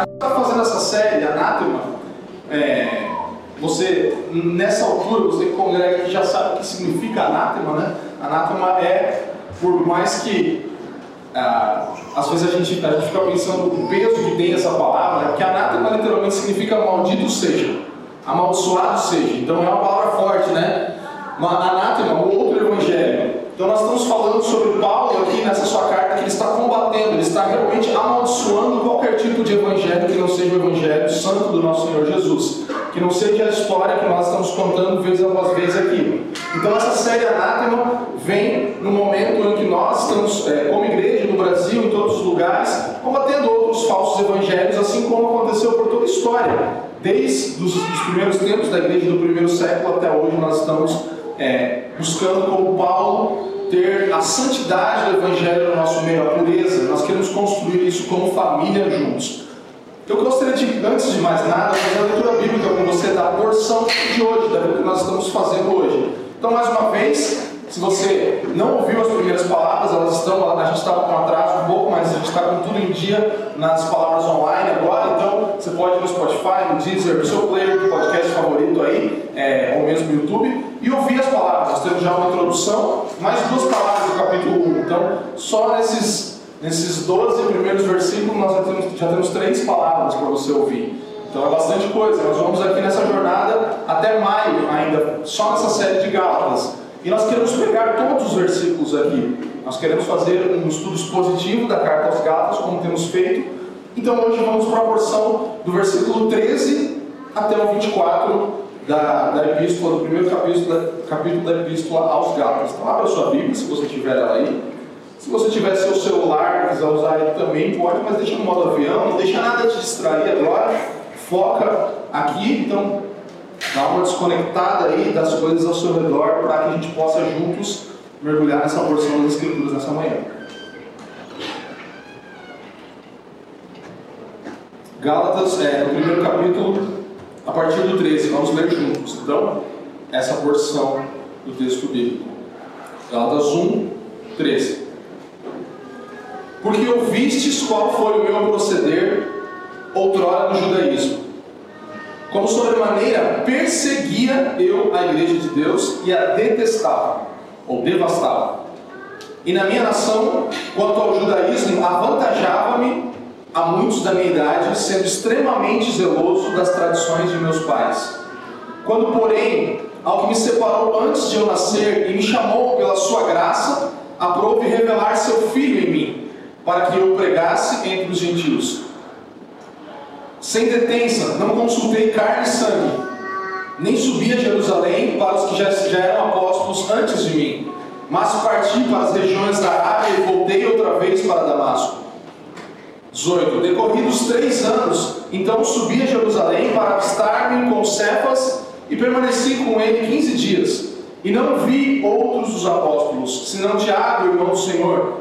está fazendo essa série, Anátema, é, você, nessa altura, você que já sabe o que significa anátema, né? Anátema é, por mais que ah, às vezes a gente, a gente fica pensando o peso que tem essa palavra, é que anátema literalmente significa maldito seja, amaldiçoado seja. Então é uma palavra forte, né? Anátema, o outro evangelho. Então nós estamos falando sobre Paulo aqui nessa sua carta que ele está combatendo, ele está realmente amaldiçoando qualquer tipo de evangelho que não seja o evangelho santo do nosso Senhor Jesus, que não seja a história que nós estamos contando vez após vez aqui. Então essa série Anátema vem no momento em que nós estamos, é, como igreja no Brasil, em todos os lugares, combatendo outros falsos evangelhos, assim como aconteceu por toda a história. Desde os, os primeiros tempos da igreja do primeiro século até hoje, nós estamos é, buscando como Paulo ter a santidade do Evangelho no nosso meio, a pureza. Nós queremos construir isso como família juntos. Eu gostaria de, antes de mais nada, fazer a leitura bíblica com você da porção de hoje, da que nós estamos fazendo hoje. Então, mais uma vez, se você não ouviu as primeiras palavras, elas estão, a gente estava com atraso um pouco, mas a gente está com tudo em dia nas palavras online agora, então você pode ir no Spotify, no Deezer, no seu player de podcast favorito aí, é, ou mesmo no YouTube, e ouvir as palavras. Nós temos já uma introdução, mais duas palavras do capítulo 1. Então, só nesses, nesses 12 primeiros versículos nós já temos, já temos três palavras para você ouvir. Então é bastante coisa. Nós vamos aqui nessa jornada até maio ainda, só nessa série de Gálatas. E nós queremos pegar todos os versículos aqui. Nós queremos fazer um estudo expositivo da carta aos Gálatas, como temos feito. Então hoje vamos para a porção do versículo 13 até o 24 da, da epístola, do primeiro capítulo da, capítulo da epístola aos Gálatas. Então abra sua Bíblia, se você tiver ela aí. Se você tiver seu celular, quiser usar ele também, pode, mas deixa no modo avião, não deixa nada te distrair agora. Foca aqui, então Dá uma desconectada aí das coisas ao seu redor para que a gente possa juntos mergulhar nessa porção das Escrituras nessa manhã. Gálatas, é, no primeiro capítulo, a partir do 13, vamos ler juntos. Então, essa porção do texto bíblico. Gálatas 1, 13. Porque ouvistes qual foi o meu proceder outrora no judaísmo como sobremaneira perseguia eu a igreja de Deus e a detestava, ou devastava. E na minha nação, quanto ao judaísmo, avantajava-me a muitos da minha idade, sendo extremamente zeloso das tradições de meus pais. Quando, porém, ao que me separou antes de eu nascer e me chamou pela sua graça, aprove revelar seu filho em mim, para que eu pregasse entre os gentios sem detença, não consultei carne e sangue, nem subi a Jerusalém para os que já, já eram apóstolos antes de mim, mas parti para as regiões da Arábia e voltei outra vez para Damasco. 18. Decorridos três anos, então subi a Jerusalém para avistar-me com Cefas e permaneci com ele quinze dias. E não vi outros dos apóstolos, senão Tiago, irmão do Senhor,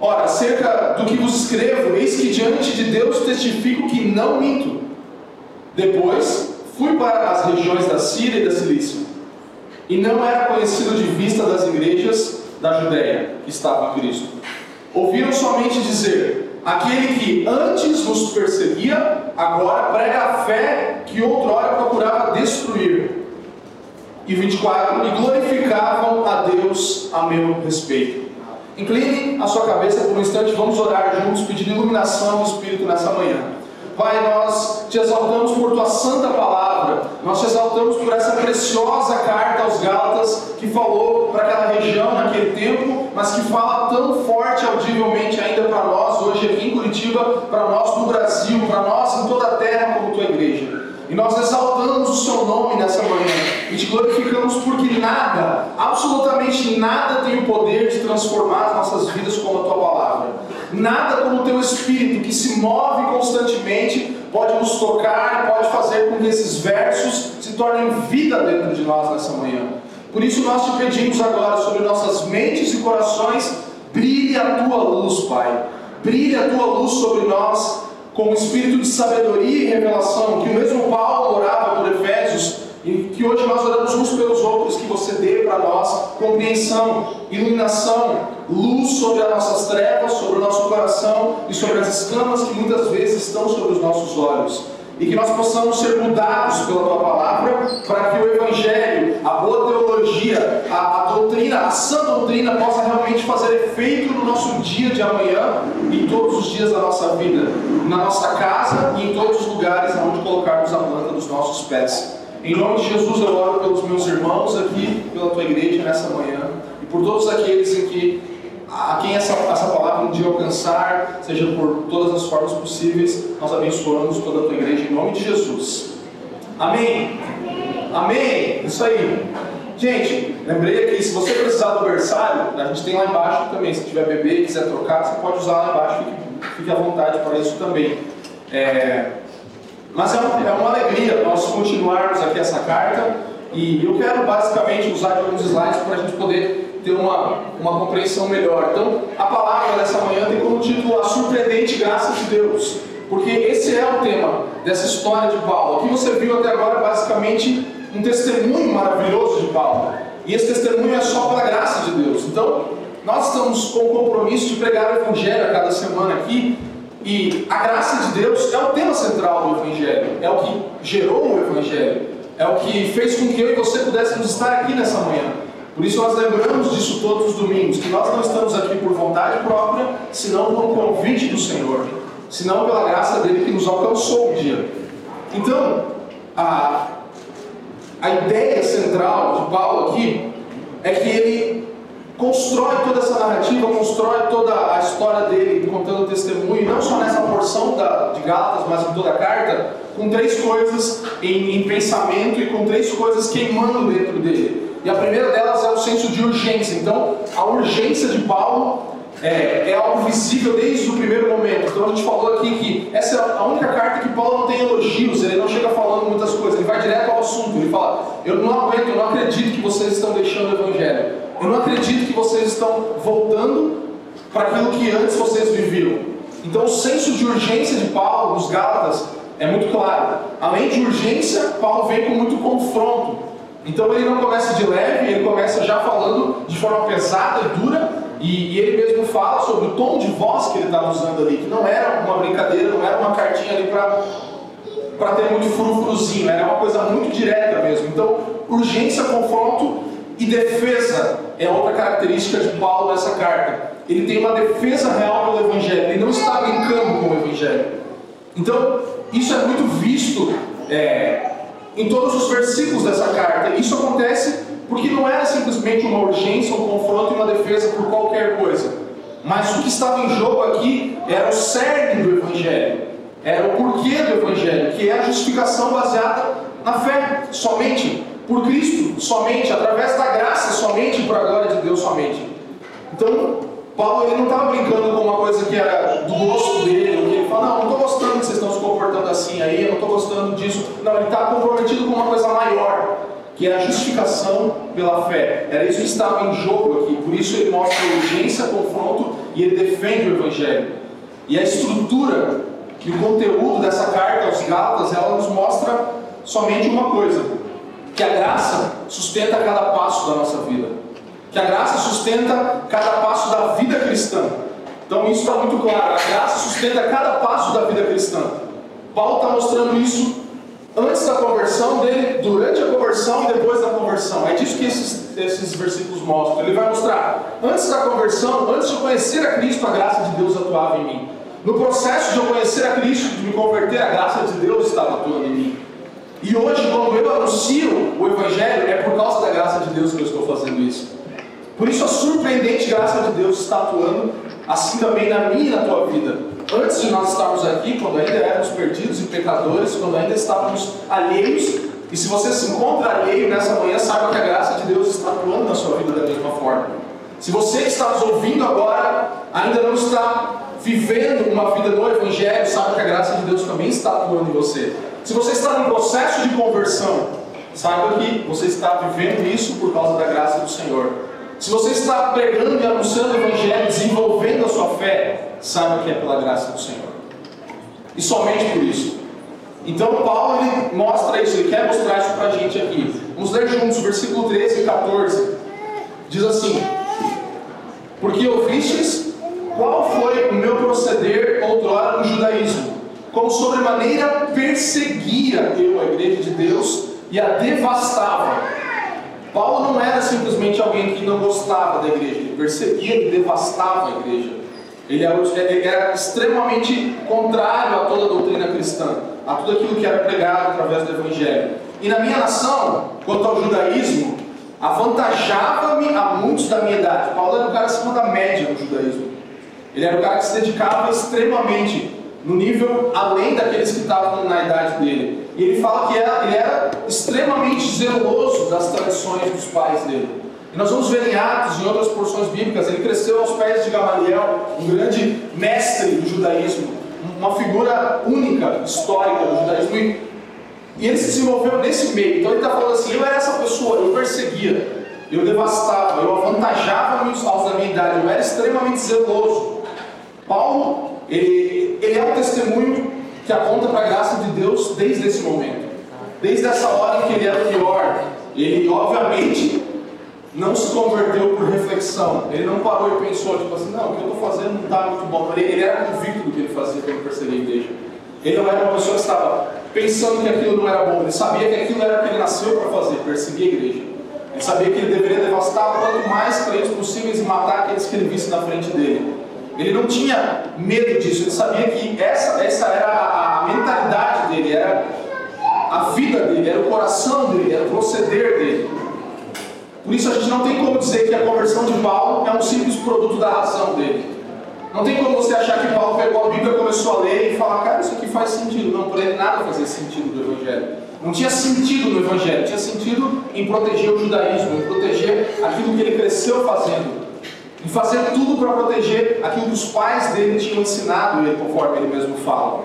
Ora, acerca do que vos escrevo, eis que diante de Deus testifico que não minto. Depois fui para as regiões da Síria e da Cilícia, e não era conhecido de vista das igrejas da Judéia que estavam em Cristo. Ouviram somente dizer: aquele que antes nos perseguia, agora prega a fé que outrora procurava destruir. E 24: e glorificavam a Deus a meu respeito. Incline a sua cabeça por um instante, vamos orar juntos, pedindo iluminação do Espírito nessa manhã. Pai, nós te exaltamos por tua santa palavra, nós te exaltamos por essa preciosa carta aos Gálatas que falou para aquela região naquele tempo, mas que fala tão forte audivelmente ainda para nós hoje aqui em Curitiba, para nós no Brasil, para nós em toda a terra como tua igreja. E nós exaltamos o seu nome nessa manhã e te glorificamos porque nada, absolutamente nada tem o poder de transformar as nossas vidas como a tua palavra. Nada como o teu espírito que se move constantemente pode nos tocar pode fazer com que esses versos se tornem vida dentro de nós nessa manhã. Por isso nós te pedimos agora sobre nossas mentes e corações, brilhe a tua luz, Pai. Brilhe a tua luz sobre nós com o espírito de sabedoria e revelação, que o mesmo Paulo orava que hoje nós oramos uns pelos outros, que você dê para nós compreensão, iluminação, luz sobre as nossas trevas, sobre o nosso coração e sobre as escamas que muitas vezes estão sobre os nossos olhos. E que nós possamos ser mudados pela tua palavra, para que o Evangelho, a boa teologia, a, a doutrina, a sã doutrina possa realmente fazer efeito no nosso dia de amanhã e todos os dias da nossa vida, na nossa casa e em todos os lugares onde colocarmos a planta dos nossos pés. Em nome de Jesus eu oro pelos meus irmãos aqui, pela tua igreja nessa manhã e por todos aqueles em que a quem essa, essa palavra um dia alcançar, seja por todas as formas possíveis, nós abençoamos toda a tua igreja em nome de Jesus. Amém? Amém? Isso aí. Gente, lembrei aqui, se você precisar do berçário, a gente tem lá embaixo também. Se tiver bebê e quiser trocar, você pode usar lá embaixo, fique, fique à vontade para isso também. É, mas é uma, é uma alegria nós continuarmos aqui essa carta e eu quero basicamente usar alguns slides para a gente poder ter uma, uma compreensão melhor. Então, a palavra dessa manhã tem como título A Surpreendente Graça de Deus, porque esse é o tema dessa história de Paulo. Aqui você viu até agora basicamente um testemunho maravilhoso de Paulo, e esse testemunho é só pela graça de Deus. Então, nós estamos com o compromisso de pregar o Evangelho a cada semana aqui, e a graça de Deus é o tema central do Evangelho, é o que gerou o Evangelho, é o que fez com que eu e você pudéssemos estar aqui nessa manhã. Por isso nós lembramos disso todos os domingos, que nós não estamos aqui por vontade própria, senão por convite do Senhor, senão pela graça dele que nos alcançou um dia. Então, a, a ideia central de Paulo aqui é que ele constrói toda essa narrativa, constrói toda a história dele, contando o testemunho, não só nessa porção da, de Gálatas, mas em toda a carta, com três coisas em, em pensamento e com três coisas queimando dentro dele. E a primeira delas é o senso de urgência. Então, a urgência de Paulo é, é, algo visível desde o primeiro momento. Então, a gente falou aqui que essa é a única carta que Paulo não tem elogios, ele não chega falando muitas coisas, ele vai direto ao assunto. Ele fala: Eu não aguento, eu não acredito que vocês estão deixando o Evangelho. Eu não acredito que vocês estão voltando para aquilo que antes vocês viviam. Então, o senso de urgência de Paulo, nos Gálatas, é muito claro. Além de urgência, Paulo vem com muito confronto. Então ele não começa de leve, ele começa já falando de forma pesada e dura, e, e ele mesmo fala sobre o tom de voz que ele estava usando ali, que não era uma brincadeira, não era uma cartinha ali para ter muito furufuruzinho, era uma coisa muito direta mesmo. Então, urgência, confronto e defesa é outra característica de Paulo nessa carta. Ele tem uma defesa real pelo Evangelho, ele não está brincando com o Evangelho. Então, isso é muito visto. É, em todos os versículos dessa carta. Isso acontece porque não era simplesmente uma urgência, um confronto e uma defesa por qualquer coisa. Mas o que estava em jogo aqui era o cerne do Evangelho, era o porquê do Evangelho, que é a justificação baseada na fé, somente por Cristo, somente, através da graça, somente, para a glória de Deus, somente. Então, Paulo ele não estava brincando com uma coisa que era do gosto dele, ele fala, não, não estou gostando que vocês estão se comportando assim aí, eu não estou gostando disso. Não, ele está comprometido com uma coisa maior, que é a justificação pela fé. Era isso que estava em jogo aqui. Por isso ele mostra urgência, confronto e ele defende o Evangelho. E a estrutura e o conteúdo dessa carta aos Gálatas, ela nos mostra somente uma coisa: que a graça sustenta cada passo da nossa vida que a graça sustenta cada passo da vida cristã. Então isso está muito claro, a graça sustenta cada passo da vida cristã. Paulo está mostrando isso antes da conversão dele, durante a conversão e depois da conversão. É disso que esses, esses versículos mostram. Ele vai mostrar, antes da conversão, antes de conhecer a Cristo, a graça de Deus atuava em mim. No processo de eu conhecer a Cristo, de me converter, a graça de Deus estava atuando em mim. E hoje, quando eu anuncio o Evangelho, é por causa da graça de Deus que eu estou fazendo isso. Por isso a surpreendente graça de Deus está atuando assim também na minha e na tua vida. antes de nós estarmos aqui, quando ainda éramos perdidos e pecadores, quando ainda estávamos alheios. E se você se encontra alheio nessa manhã, saiba que a graça de Deus está atuando na sua vida da mesma forma. Se você que está nos ouvindo agora ainda não está vivendo uma vida no Evangelho, sabe que a graça de Deus também está atuando em você. Se você está num processo de conversão, saiba que você está vivendo isso por causa da graça do Senhor. Se você está pregando e anunciando o Evangelho, desenvolvendo a sua fé, saiba que é pela graça do Senhor. E somente por isso. Então Paulo ele mostra isso, ele quer mostrar isso para a gente aqui. Vamos ler juntos, versículo 13 e 14. Diz assim: Porque ouvistes qual foi o meu proceder outrora no judaísmo, como sobremaneira perseguia eu a igreja de Deus e a devastava. Paulo não era simplesmente alguém que não gostava da igreja, ele perseguia e devastava a igreja. Ele era, ele era, extremamente contrário a toda a doutrina cristã, a tudo aquilo que era pregado através do Evangelho. E na minha nação, quanto ao judaísmo, avantajava-me a muitos da minha idade. Paulo era o cara acima da média no judaísmo. Ele era o cara que se dedicava extremamente, no nível além daqueles que estavam na idade dele. E ele fala que era, ele era extremamente zeloso das tradições dos pais dele. E nós vamos ver em Atos, em outras porções bíblicas, ele cresceu aos pés de Gamaliel, um grande mestre do judaísmo, uma figura única, histórica do judaísmo. E ele se desenvolveu nesse meio. Então ele está falando assim: eu era essa pessoa, eu perseguia, eu devastava, eu avantajava os aos da minha idade, eu era extremamente zeloso. Paulo, ele, ele é um testemunho que aponta para a graça de Deus desde esse momento. Desde essa hora em que ele era pior, ele obviamente não se converteu por reflexão. Ele não parou e pensou, tipo assim, não, o que eu estou fazendo não está muito bom. Ele, ele era convicto do que ele fazia quando percebia a igreja. Ele não era uma pessoa que estava pensando que aquilo não era bom. Ele sabia que aquilo era o que ele nasceu para fazer, perseguir a igreja. Ele sabia que ele deveria devastar quanto mais crentes possíveis e matar aqueles que ele visse na frente dele. Ele não tinha medo disso, ele sabia que essa, essa era a, a mentalidade dele, era a vida dele, era o coração dele, era o proceder dele. Por isso a gente não tem como dizer que a conversão de Paulo é um simples produto da razão dele. Não tem como você achar que Paulo pegou a Bíblia, começou a ler e falar, cara, isso aqui faz sentido. Não, por ele nada fazia sentido do Evangelho. Não tinha sentido no Evangelho, tinha sentido em proteger o judaísmo, em proteger aquilo que ele cresceu fazendo. Em fazer tudo para proteger aquilo que os pais dele tinham ensinado ele, conforme ele mesmo fala.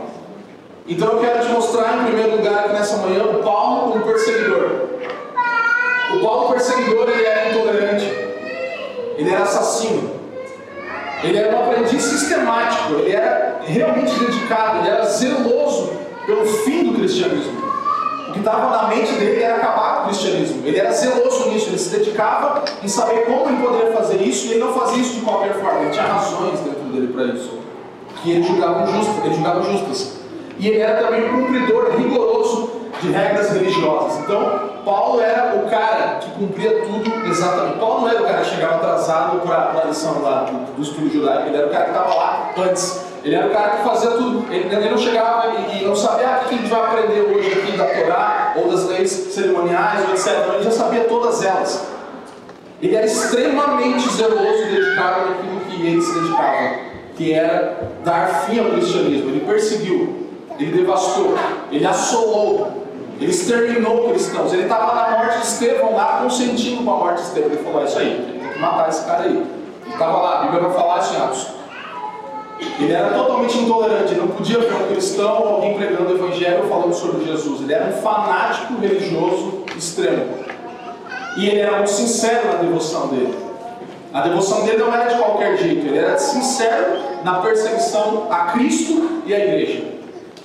Então eu quero te mostrar, em primeiro lugar, aqui nessa manhã, o Paulo como perseguidor. O Paulo perseguidor ele era intolerante, ele era assassino, ele era um aprendiz sistemático, ele era realmente dedicado, ele era zeloso pelo fim do cristianismo. O que estava na mente dele era acabar com o cristianismo. Ele era zeloso nisso, ele se dedicava em saber como ele poderia fazer isso e ele não fazia isso de qualquer forma, ele tinha razões dentro dele para isso. Que ele julgava justas. E ele era também um cumpridor rigoroso de regras religiosas. Então, Paulo era o cara que cumpria tudo exatamente. Paulo não era o cara que chegava atrasado para a lição lá do, do estudo judaico, ele era o cara que estava lá antes. Ele era o cara que fazia tudo. Ele, ele não chegava e, e, não sabia ah, o que a gente vai aprender hoje aqui da Torá, ou das leis cerimoniais, ou etc. Ele já sabia todas elas. Ele era extremamente zeloso e dedicado naquilo que ele se dedicava, que era dar fim ao cristianismo. Ele perseguiu, ele devastou, ele assolou ele exterminou cristãos. Ele estava na morte de Estevão lá, consentindo com a morte de Estevão. Ele falou: é isso aí, tem que matar esse cara aí. Ele estava lá, a Bíblia vai falar assim, Atos. Ele era totalmente intolerante, ele não podia ver um cristão ou alguém pregando o Evangelho falando sobre Jesus. Ele era um fanático religioso extremo. E ele era muito sincero na devoção dele. A devoção dele não era de qualquer jeito, ele era sincero na perseguição a Cristo e à igreja.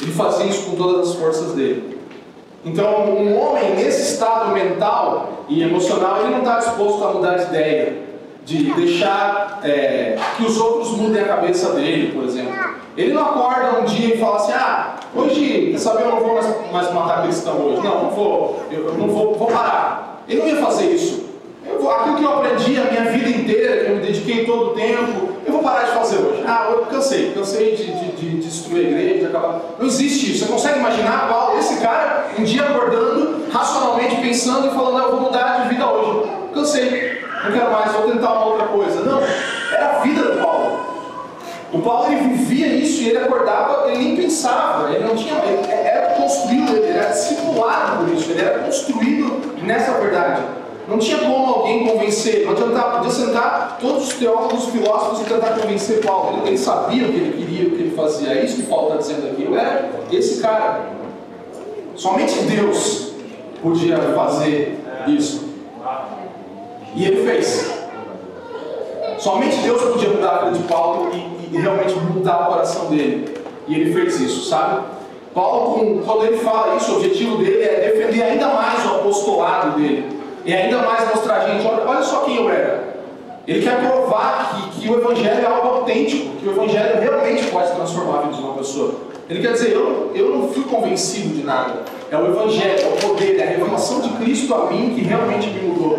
Ele fazia isso com todas as forças dele. Então, um homem nesse estado mental e emocional, ele não está disposto a mudar de ideia, de deixar é, que os outros mudem a cabeça dele, por exemplo. Ele não acorda um dia e fala assim: Ah, hoje, sabe, eu não vou mais, mais matar cristão hoje. Não, não vou, eu não vou, vou parar. Ele não ia fazer isso. Eu, aquilo que eu aprendi a minha vida inteira, que eu me dediquei todo o tempo, parar de fazer hoje. Ah, eu cansei, cansei de, de, de destruir a igreja, acabar. Não existe isso. Você consegue imaginar Paulo, esse cara, um dia acordando, racionalmente pensando e falando, ah, eu vou mudar de vida hoje. Cansei, não quero mais, vou tentar uma outra coisa. Não, era a vida do Paulo. O Paulo ele vivia isso e ele acordava, ele nem pensava, ele não tinha, ele era construído, ele era discipulado por isso, ele era construído nessa verdade. Não tinha como alguém convencer, não adiantava, podia sentar todos os teólogos, os filósofos e tentar convencer Paulo. Ele, sabia o que ele queria, o que ele fazia. É isso que Paulo está dizendo aqui. Eu era esse cara. Somente Deus podia fazer isso. E ele fez. Somente Deus podia mudar a vida de Paulo e, e realmente mudar o coração dele. E ele fez isso, sabe? Paulo, quando ele fala isso, o objetivo dele é defender ainda mais o apostolado dele. E ainda mais mostrar a gente, olha, olha só quem eu era. Ele quer provar que, que o Evangelho é algo autêntico, que o Evangelho realmente pode transformar a vida de uma pessoa. Ele quer dizer, eu, eu não fui convencido de nada. É o Evangelho, é o poder, é a revelação de Cristo a mim que realmente me mudou.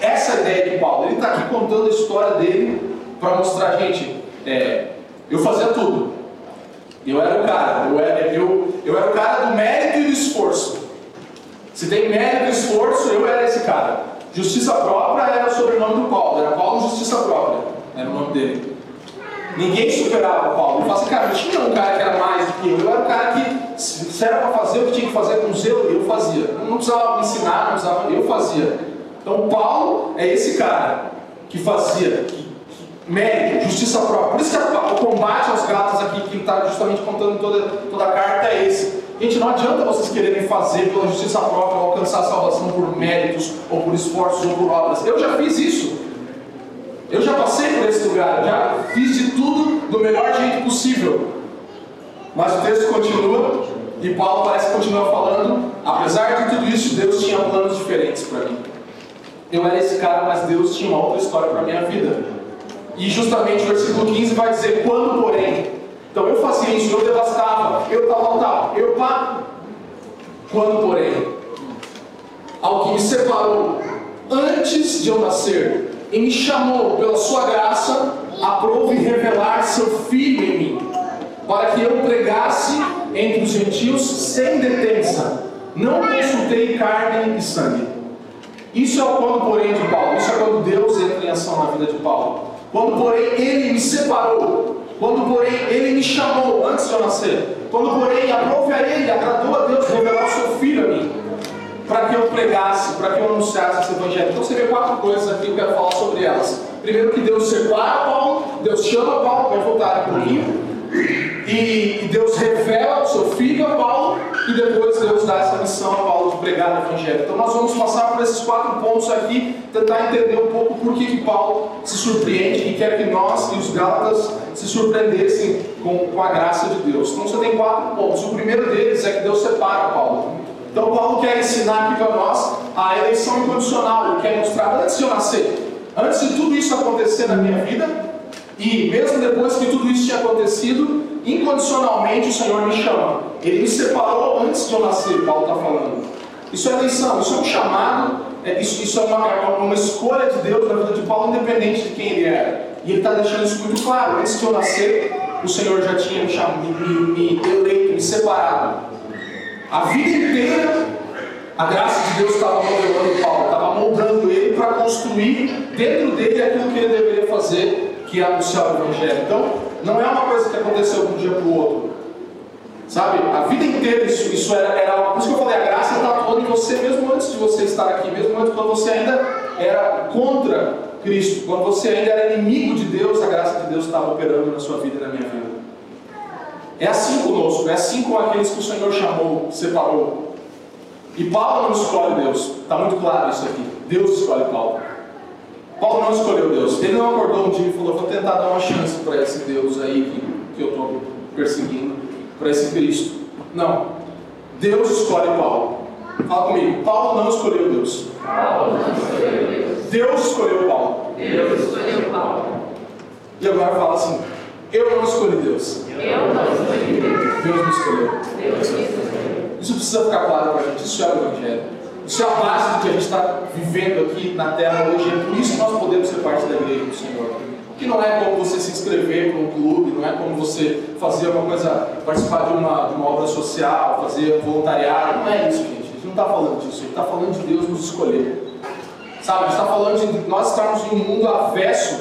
Essa é a ideia de Paulo. Ele está aqui contando a história dele para mostrar, gente, é, eu fazia tudo. Eu era o cara, eu era, eu, eu era o cara do mérito e do esforço. Se tem mérito e esforço, eu era esse cara. Justiça própria era o sobrenome do Paulo, era Paulo Justiça Própria, era o nome dele. Ninguém superava o Paulo. Eu falo assim, cara, não tinha um cara que era mais do que eu. Eu era o cara que, se era para fazer o que tinha que fazer com zelo, eu fazia. Não precisava me ensinar, não precisava, eu fazia. Então, Paulo é esse cara que fazia, que, mérito, justiça própria. Por isso que o combate aos gatos aqui, que está justamente contando toda, toda a carta, é esse. Gente, não adianta vocês quererem fazer pela justiça própria, alcançar a salvação por méritos, ou por esforços, ou por obras. Eu já fiz isso. Eu já passei por esse lugar, já fiz de tudo do melhor jeito possível. Mas o texto continua, e Paulo parece que continua falando, apesar de tudo isso, Deus tinha planos diferentes para mim. Eu era esse cara, mas Deus tinha uma outra história para minha vida. E justamente o versículo 15 vai dizer, quando porém então eu fazia isso, eu devastava, eu tal, tal, tal, eu pá. Quando, porém, ao que me separou antes de eu nascer e me chamou pela sua graça, aprove revelar seu filho em mim, para que eu pregasse entre os gentios sem detença. Não consultei carne e sangue. Isso é o quando, porém, de Paulo. Isso é quando Deus entra em ação na vida de Paulo. Quando, porém, ele me separou quando, porém, ele me chamou antes de eu nascer, quando, porém, aprove a ele, agradou a Deus revelar o seu filho a mim, para que eu pregasse, para que eu anunciasse esse evangelho. Então você vê quatro coisas aqui, eu quero falar sobre elas. Primeiro, que Deus separa Paulo, Deus chama Paulo, pode voltar um pouquinho, e, Deus revela o seu filho a Paulo, e depois Deus dá essa missão a Paulo pregar Evangelho. Então nós vamos passar por esses quatro pontos aqui, tentar entender um pouco por que, que Paulo se surpreende e quer que nós e os Gálatas se surpreendessem com, com a graça de Deus. Então você tem quatro pontos. O primeiro deles é que Deus separa Paulo. Então Paulo quer ensinar aqui para nós a eleição incondicional, ele quer mostrar antes de eu nascer, antes de tudo isso acontecer na minha vida, e mesmo depois que tudo isso tinha acontecido, incondicionalmente o Senhor me chama. Ele me separou antes de eu nascer, Paulo está falando. Isso é eleição, isso é um chamado, é, isso, isso é uma, é uma escolha de Deus na vida de Paulo, independente de quem ele era. E ele está deixando isso muito claro. Antes de eu nascer, o Senhor já tinha me, me, me eleito, me separado. A vida inteira, a graça de Deus estava modelando Paulo, estava moldando ele para construir dentro dele aquilo que ele deveria fazer, que é anunciar o Evangelho. Então, não é uma coisa que aconteceu de um dia para o outro. Sabe? A vida inteira isso, isso era, era. Por isso que eu falei, a graça está atuando em você mesmo antes de você estar aqui, mesmo antes quando você ainda era contra Cristo, quando você ainda era inimigo de Deus, a graça de Deus estava operando na sua vida e na minha vida. É assim conosco, é assim com aqueles que o Senhor chamou, separou. E Paulo não escolhe Deus, está muito claro isso aqui. Deus escolhe Paulo. Paulo não escolheu Deus. Ele não acordou um dia e falou: Vou tentar dar uma chance para esse Deus aí que, que eu estou perseguindo, para esse Cristo. Não. Deus escolhe Paulo. Fala comigo. Paulo não escolheu Deus. Paulo não escolheu Deus. Deus escolheu Paulo. Deus escolheu Paulo. E agora fala assim: Eu não escolhi Deus. Eu não escolhi Deus. Deus me escolheu. Deus me escolheu. Isso precisa ficar claro para a gente. Isso é o Evangelho. Isso é a base do que a gente está vivendo aqui na Terra hoje. É por isso que nós podemos ser parte da igreja do Senhor. Que não é como você se inscrever para um clube, não é como você fazer uma coisa, participar de uma, de uma obra social, fazer voluntariado. Não é isso, gente. A gente não está falando disso. A gente está falando de Deus nos escolher. Sabe, a gente está falando de nós estarmos em um mundo avesso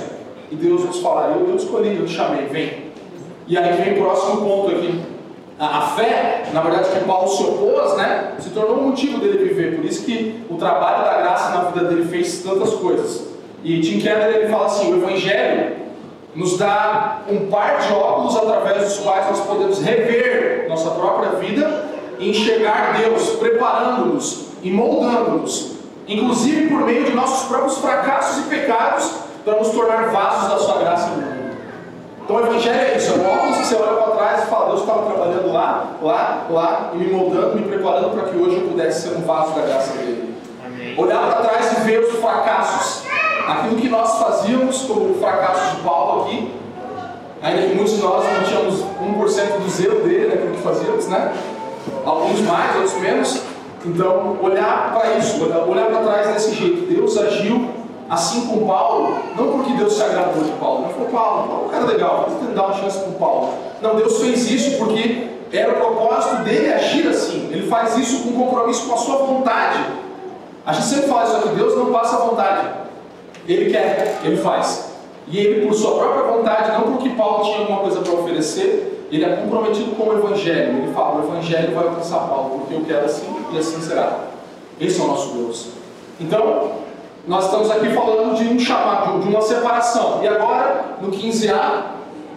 e Deus nos falar: Eu, eu escolhi, eu te chamei, vem. E aí vem o próximo ponto aqui. A, a fé, na verdade, que Paulo se opôs, né, se tornou um motivo dele viver. Por isso que o trabalho da graça na vida dele fez tantas coisas. E Tim Keller ele fala assim: o Evangelho nos dá um par de óculos através dos quais nós podemos rever nossa própria vida e enxergar Deus, preparando-nos e moldando-nos, inclusive por meio de nossos próprios fracassos e pecados, para nos tornar vasos da sua graça no mundo. Então o Evangelho é isso, é um óculos que você olha para trás e fala, Deus estava trabalhando lá, lá, lá, e me moldando, me preparando para que hoje eu pudesse ser um vaso da graça dele. Amém. Olhar para trás e ver os fracassos, aquilo que nós fazíamos, como o fracasso de Paulo aqui, ainda que muitos de nós não tínhamos 1% do zelo dele naquilo que fazíamos, né? Alguns mais, outros menos. Então, olhar para isso, olhar, para trás desse jeito. Deus agiu assim com Paulo, não porque Deus se agradou de Paulo, não falou, Paulo, Paulo é um cara legal, vamos dar uma chance para Paulo. Não, Deus fez isso porque era o propósito dele agir assim. Ele faz isso com compromisso com a sua vontade. A gente sempre fala isso aqui, Deus não passa a vontade. Ele quer, ele faz. E ele, por sua própria vontade, não porque Paulo tinha alguma coisa para oferecer, ele é comprometido com o Evangelho. Ele fala: o Evangelho vai alcançar Paulo, porque eu quero assim e assim será. Esse é o nosso Deus. Então, nós estamos aqui falando de um chamado, de uma separação. E agora, no 15a,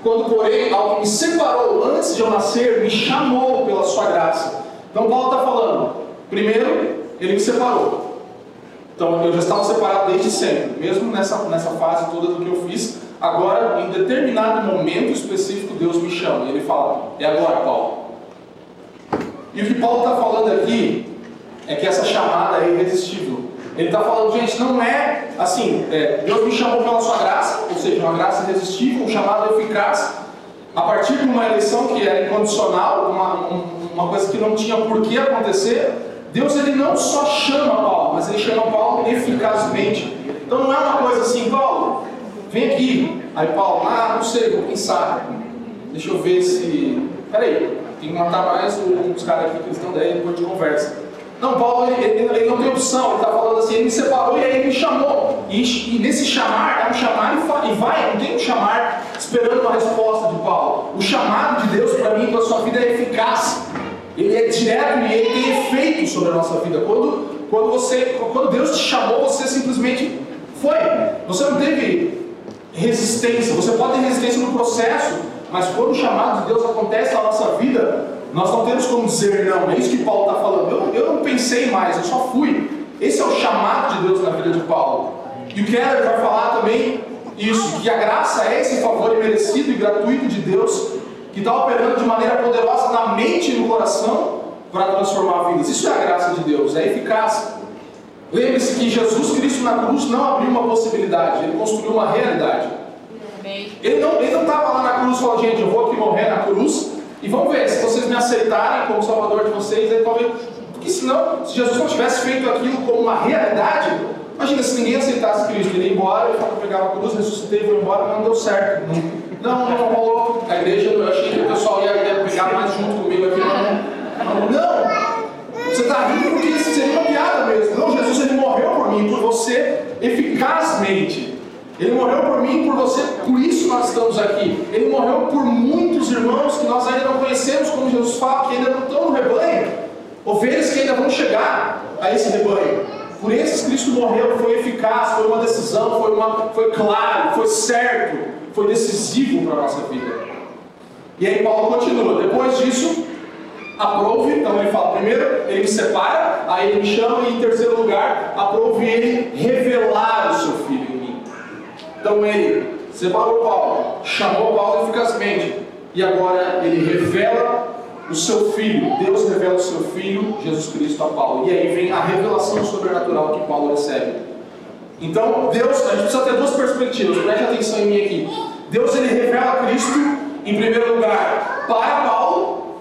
quando porém algo me separou antes de eu nascer, me chamou pela sua graça. Então Paulo está falando, primeiro, ele me separou. Então eu já estava separado desde sempre, mesmo nessa, nessa fase toda do que eu fiz. Agora, em determinado momento específico, Deus me chama. E ele fala, é agora, Paulo. E o que Paulo está falando aqui é que essa chamada é irresistível. Ele está falando, gente, não é assim, é, Deus me chamou pela sua graça, ou seja, uma graça irresistível, um chamado eficaz, a partir de uma eleição que era incondicional, uma, uma coisa que não tinha por que acontecer, Deus ele não só chama Paulo, mas ele chama Paulo eficazmente. Então não é uma coisa assim, Paulo, vem aqui. Aí Paulo, ah, não sei, vou pensar. Deixa eu ver se. Peraí, tem que matar mais uns caras aqui que estão daí, depois de conversa. Não, Paulo ele, ele, ele não tem opção, ele está falando assim, ele me separou e aí ele me chamou. E, e nesse chamar, é um chamar e, e vai, não tem um chamar esperando uma resposta de Paulo. O chamado de Deus para mim, para a sua vida é eficaz. Ele é direto e ele tem efeito sobre a nossa vida. Quando, quando, você, quando Deus te chamou, você simplesmente foi. Você não teve resistência. Você pode ter resistência no processo, mas quando o chamado de Deus acontece na nossa vida, nós não temos como dizer não, é isso que Paulo está falando. Eu, eu não pensei mais, eu só fui. Esse é o chamado de Deus na vida de Paulo. E o Keller vai falar também isso, que a graça é esse favor imerecido e gratuito de Deus que está operando de maneira poderosa na mente e no coração para transformar vidas. Isso é a graça de Deus, é eficaz. Lembre-se que Jesus Cristo na cruz não abriu uma possibilidade, ele construiu uma realidade. Ele não estava lá na cruz falando, gente, eu vou aqui morrer na cruz e vamos ver, se vocês me aceitarem como salvador de vocês, aí talvez. Porque senão, se Jesus não tivesse feito aquilo como uma realidade, imagina se ninguém aceitasse Cristo, ele ia embora, ele pegava a cruz, ressuscitei, foi embora, mas não deu certo. Não, não, não rolou. A igreja, eu achei pessoal ia, ia pegar mais junto comigo aqui, não. Não! Você está rindo porque isso seria uma piada mesmo. Não, Jesus ele morreu por mim, por você, eficazmente. Ele morreu por mim, por você, por isso nós estamos aqui. Ele morreu por muitos irmãos que nós ainda não conhecemos, como Jesus fala, que ainda não estão no rebanho. Ovelhas que ainda vão chegar a esse rebanho. Por esses Cristo morreu, foi eficaz, foi uma decisão, foi, uma, foi claro, foi certo, foi decisivo para a nossa vida. E aí Paulo continua, depois disso, aprove, então ele fala, primeiro ele me separa, aí ele me chama, e em terceiro lugar, aprove ele revelar o seu filho em mim. Então ele separou Paulo, chamou Paulo eficazmente, e agora ele revela o seu filho, Deus revela o seu filho, Jesus Cristo, a Paulo. E aí vem a revelação sobrenatural que Paulo recebe. Então, Deus, a gente precisa ter duas perspectivas, preste atenção em mim aqui. Deus ele revela Cristo, em primeiro lugar, para Paulo.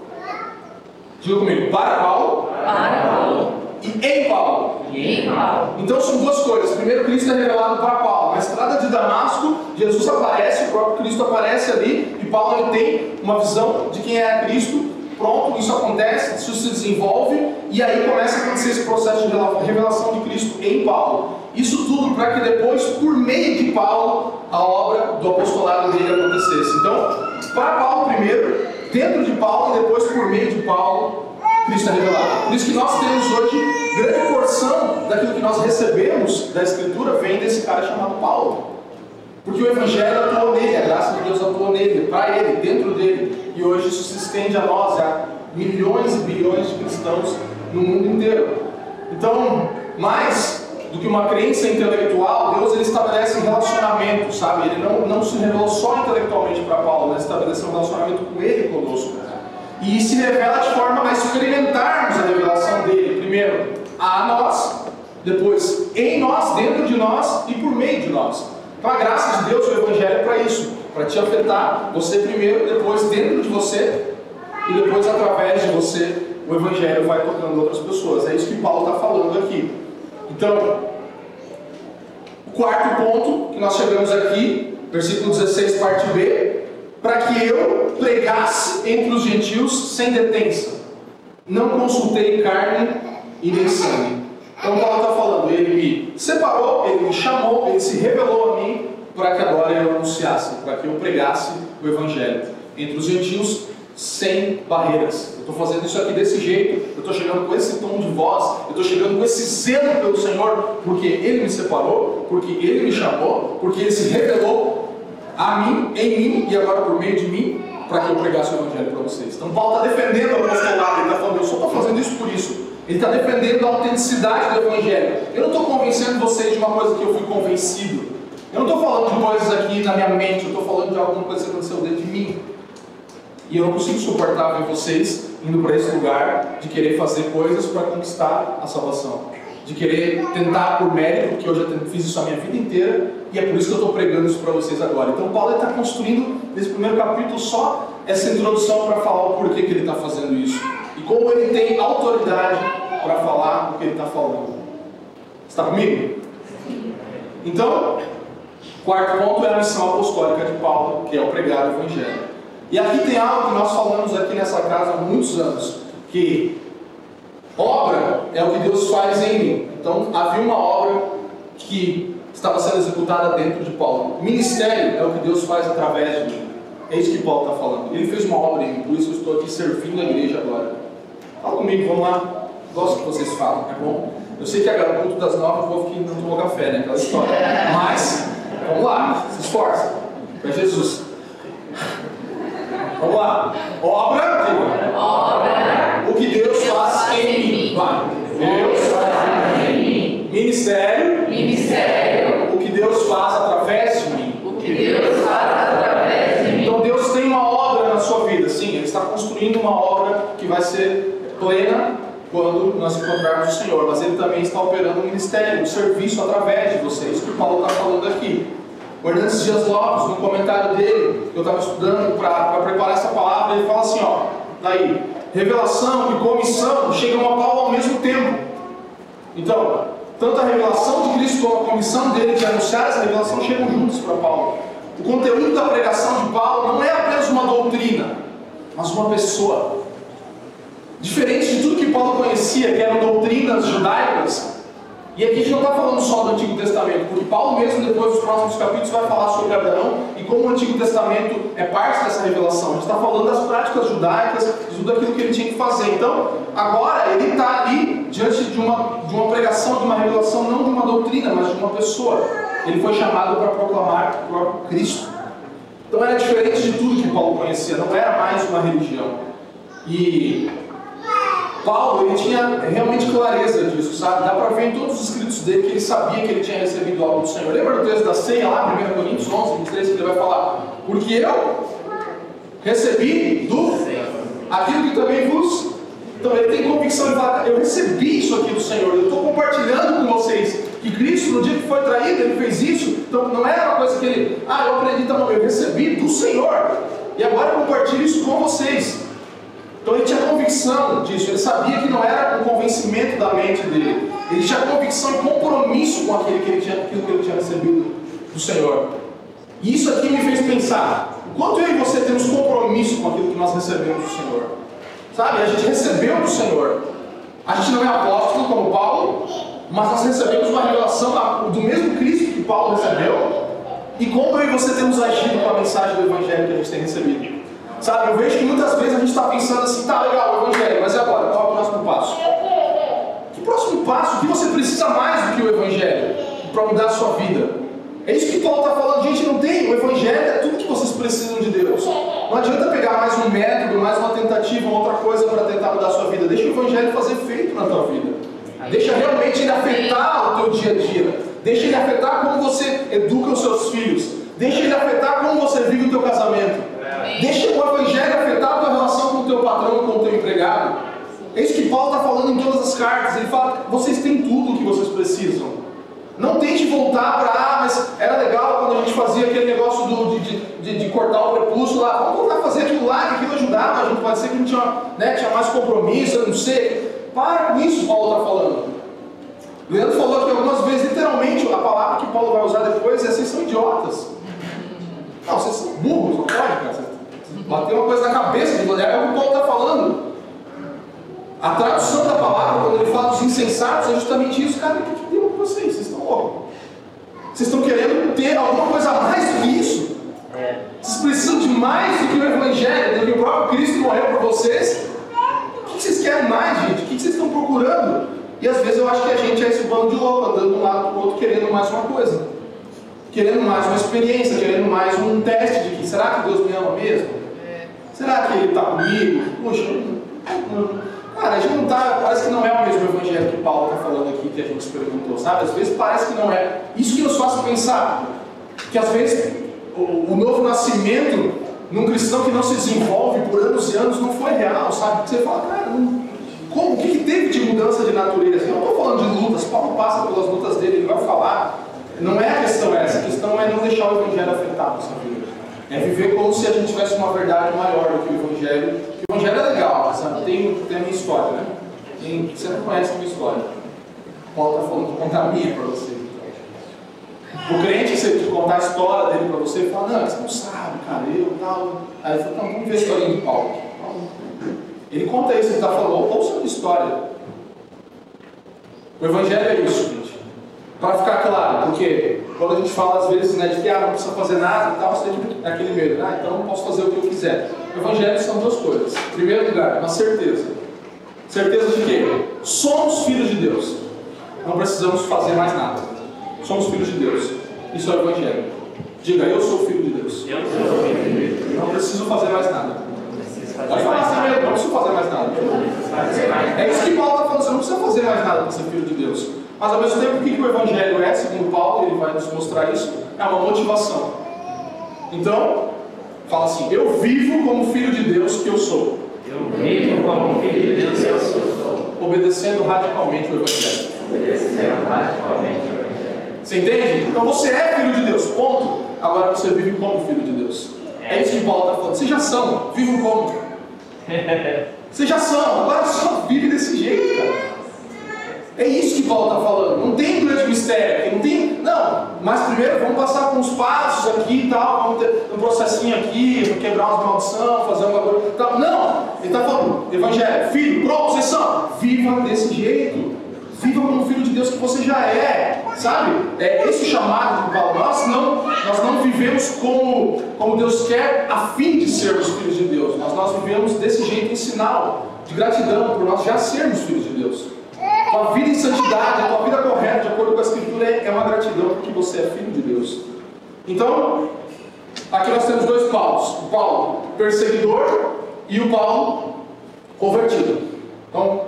Diga comigo, para Paulo. Para Paulo. E em Paulo. E em Paulo. Então são duas coisas. Primeiro, Cristo é revelado para Paulo. Na estrada de Damasco, Jesus aparece, o próprio Cristo aparece ali, e Paulo ele tem uma visão de quem é Cristo. Pronto, isso acontece, isso se desenvolve, e aí começa a acontecer esse processo de revelação de Cristo em Paulo. Isso tudo para que depois, por meio de Paulo, a obra do apostolado dele acontecesse. Então, para Paulo primeiro, dentro de Paulo e depois por meio de Paulo, Cristo é revelado. Por isso que nós temos hoje grande porção daquilo que nós recebemos da Escritura vem desse cara chamado Paulo. Porque o Evangelho atuou nele, a graça de Deus atuou nele, para ele, dentro dele. E hoje isso se estende a nós, a milhões e bilhões de cristãos no mundo inteiro. Então, mais do que uma crença intelectual, Deus ele estabelece relacionamento, sabe? Ele não, não se revelou só intelectualmente para Paulo, mas estabeleceu um relacionamento com ele conosco. E se revela de forma a experimentarmos a revelação dele, primeiro a nós, depois em nós, dentro de nós e por meio de nós. Então a graça de Deus, o Evangelho é para isso, para te afetar, você primeiro, depois dentro de você e depois através de você o Evangelho vai tocando outras pessoas. É isso que Paulo está falando aqui. Então, o quarto ponto que nós chegamos aqui, versículo 16, parte B, para que eu pregasse entre os gentios sem detença. Não consultei carne e nem sangue então Paulo está falando, ele me separou, ele me chamou, ele se revelou a mim para que agora eu anunciasse, para que eu pregasse o Evangelho entre os gentios sem barreiras. Eu estou fazendo isso aqui desse jeito, eu estou chegando com esse tom de voz, eu estou chegando com esse zelo pelo Senhor, porque Ele me separou, porque Ele me chamou, porque Ele se revelou a mim, em mim e agora por meio de mim, para que eu pregasse o Evangelho para vocês. Então Paulo está defendendo o apostolado, ele está falando, eu só estou fazendo isso por isso. Ele está defendendo a autenticidade do Evangelho. Eu não estou convencendo vocês de uma coisa que eu fui convencido. Eu não estou falando de coisas aqui na minha mente, eu estou falando de alguma coisa que aconteceu dentro de mim. E eu não consigo suportar ver vocês indo para esse lugar de querer fazer coisas para conquistar a salvação. De querer tentar por mérito, porque eu já fiz isso a minha vida inteira, e é por isso que eu estou pregando isso para vocês agora. Então, Paulo está construindo, nesse primeiro capítulo, só essa introdução para falar o porquê que ele está fazendo isso e como ele tem autoridade para falar o que ele está falando. Está comigo? Então, quarto ponto é a missão apostólica de Paulo, que é o pregar o Evangelho. E aqui tem algo que nós falamos aqui nessa casa há muitos anos, que obra é o que Deus faz em mim. Então, havia uma obra que estava sendo executada dentro de Paulo. Ministério é o que Deus faz através de mim. É isso que Paulo está falando. Ele fez uma obra em mim, por isso eu estou aqui servindo a igreja agora. Fala comigo, vamos lá. Gosto que vocês falam, é bom? Eu sei que agora, culto das nove, o povo que não tomou café, né? Aquela história. Mas, vamos lá, se esforça. Para Jesus. Vamos lá. Obra. Obra. O que Deus faz em mim. Vai. Deus faz em mim. Ministério. Ministério. O que Deus faz através de mim. O que Deus faz através de mim. Então Deus tem uma obra na sua vida, sim. Ele está construindo uma obra que vai ser plena quando nós encontrarmos o Senhor, mas Ele também está operando um ministério, um serviço através de vocês, que o Paulo está falando aqui. O Hernandes Dias Lopes, no comentário dele, que eu estava estudando para preparar essa palavra, ele fala assim: ó, daí, revelação e comissão chegam a Paulo ao mesmo tempo. Então, tanto a revelação de Cristo como a comissão dele de anunciar essa revelação chegam juntos para Paulo. O conteúdo da pregação de Paulo não é apenas uma doutrina, mas uma pessoa. Diferente de tudo que Paulo conhecia, que eram doutrinas judaicas, e aqui a gente não está falando só do Antigo Testamento, porque Paulo mesmo, depois dos próximos capítulos, vai falar sobre Abraão e como o Antigo Testamento é parte dessa revelação. A gente está falando das práticas judaicas, de tudo aquilo que ele tinha que fazer. Então, agora ele está ali diante de uma, de uma pregação, de uma revelação, não de uma doutrina, mas de uma pessoa. Ele foi chamado para proclamar o próprio Cristo. Então era diferente de tudo que Paulo conhecia, não era mais uma religião. E Paulo ele tinha realmente clareza disso, sabe? Dá para ver em todos os escritos dele que ele sabia que ele tinha recebido algo do Senhor. Lembra do texto da ceia lá, 1 Coríntios 11, 23, que ele vai falar? Porque eu recebi do aquilo que também vos. Então ele tem convicção de falar: eu recebi isso aqui do Senhor, eu estou compartilhando com vocês. Que Cristo, no dia que foi traído, ele fez isso. Então não era uma coisa que ele, ah, eu aprendi, então, eu recebi do Senhor. E agora eu compartilho isso com vocês. Então ele tinha convicção disso, ele sabia que não era um convencimento da mente dele, ele tinha convicção e compromisso com aquilo que ele tinha, aquilo que ele tinha recebido do Senhor. E isso aqui me fez pensar: o quanto eu e você temos compromisso com aquilo que nós recebemos do Senhor? Sabe, a gente recebeu do Senhor. A gente não é apóstolo como Paulo, mas nós recebemos uma revelação do mesmo Cristo que Paulo recebeu e como eu e você temos agido com a mensagem do Evangelho que a gente tem recebido. Sabe, eu vejo que muitas vezes a gente está pensando assim, tá legal o Evangelho, mas e agora? Qual é o próximo passo? Que próximo passo? O que você precisa mais do que o Evangelho para mudar a sua vida? É isso que Paulo está falando, gente, não tem. O Evangelho é tudo que vocês precisam de Deus. Não adianta pegar mais um método, mais uma tentativa, outra coisa para tentar mudar a sua vida. Deixa o Evangelho fazer efeito na tua vida. Deixa realmente ele afetar o teu dia a dia. Deixa ele afetar como você educa os seus filhos. Deixa ele afetar como você vive o teu casamento. Deixa o Evangelho afetar a tua relação com o teu patrão, com o teu empregado. É isso que Paulo está falando em todas as cartas. Ele fala: vocês têm tudo o que vocês precisam. Não tente voltar para, ah, mas era legal quando a gente fazia aquele negócio do, de, de, de, cortar o prepúcio lá. Vamos voltar a fazer aquilo lá, que aquilo ajudava a gente. Pode ser que gente tinha, né, tinha mais compromisso, eu não sei. Para com isso, Paulo está falando. Leandro falou aqui algumas vezes, literalmente, a palavra que Paulo vai usar depois é: vocês são idiotas. Não, vocês são burros, não pode, cara. Bater uma coisa na cabeça de você, é o que Paulo está falando. A tradução da palavra, quando ele fala dos insensatos, é justamente isso, cara, que deu para vocês, vocês estão loucos. Vocês estão querendo ter alguma coisa a mais do que isso? É. Vocês precisam de mais do que o Evangelho, do que o próprio Cristo morreu por vocês? O que vocês querem mais, gente? O que vocês estão procurando? E às vezes eu acho que a gente é esse bando de louco, andando de um lado para o outro, querendo mais uma coisa. Querendo mais uma experiência, querendo mais um teste de que será que Deus me ama mesmo? Será que Ele está comigo? Poxa, Cara, a gente não tá, parece que não é o mesmo evangelho que Paulo está falando aqui, que a gente experimentou, sabe? Às vezes parece que não é. Isso que nos faz pensar que às vezes o, o novo nascimento num cristão que não se desenvolve por anos e anos não foi real, sabe? Você fala, cara, não, como? O que, que teve de mudança de natureza? Eu não estou falando de lutas, Paulo passa pelas lutas dele, ele vai falar. Não é a questão essa, a questão é não deixar o evangelho afetar a nossa vida. É viver como se a gente tivesse uma verdade maior do que o evangelho. O evangelho é legal, sabe? Tem, tem a minha história, né? Tem, você não conhece a minha história. Paulo está falando de contar a minha para você. O crente, você te contar a história dele para você, ele fala, não, você não sabe, cara, eu tal. Aí ele fala, não, vamos ver a história de Paulo. Ele conta isso, ele está falando, ouça a minha história. O evangelho é isso, gente. Para ficar claro, porque quando a gente fala às vezes né, de que ah, não precisa fazer nada e tal, você tem aquele medo, ah, então eu posso fazer o que eu quiser. O evangelho são duas coisas. Em primeiro lugar, uma certeza. Certeza de quê? Somos filhos de Deus. Não precisamos fazer mais nada. Somos filhos de Deus. Isso é o evangelho. Diga, eu sou filho de Deus. Eu sou filho de Deus. Não preciso fazer mais nada. Pode falar assim mesmo, não preciso fazer mais nada. É isso que Paulo está falando, você não precisa fazer mais nada para ser filho de Deus. Mas ao mesmo tempo, o que o Evangelho é, segundo Paulo, ele vai nos mostrar isso, é uma motivação. Então, fala assim: Eu vivo como filho de Deus que eu sou. Eu vivo como filho de Deus que eu sou. Obedecendo radicalmente o Evangelho. Obedecendo radicalmente o Evangelho. Você entende? Então você é filho de Deus, ponto. Agora você vive como filho de Deus. É isso que Paulo está falando. Vocês já são, vivam como? Vocês já são, agora só vive desse jeito, cara. É isso que Paulo está falando. Não tem grande mistério aqui, não tem. Não, mas primeiro vamos passar com os passos aqui e tal, vamos ter um processinho aqui, quebrar umas maldição, fazer um bagulho. Tal. Não, ele está falando, Evangelho, filho, pronto, vocês são. Viva desse jeito. Viva como filho de Deus que você já é, sabe? É esse chamado de Paulo. Nós não, nós não vivemos como, como Deus quer a fim de sermos filhos de Deus, mas nós vivemos desse jeito em sinal de gratidão por nós já sermos filhos de Deus. Tua vida em santidade, a tua vida correta, de acordo com a Escritura, é uma gratidão porque você é filho de Deus. Então, aqui nós temos dois Paulos: o Paulo perseguidor e o Paulo convertido. Então,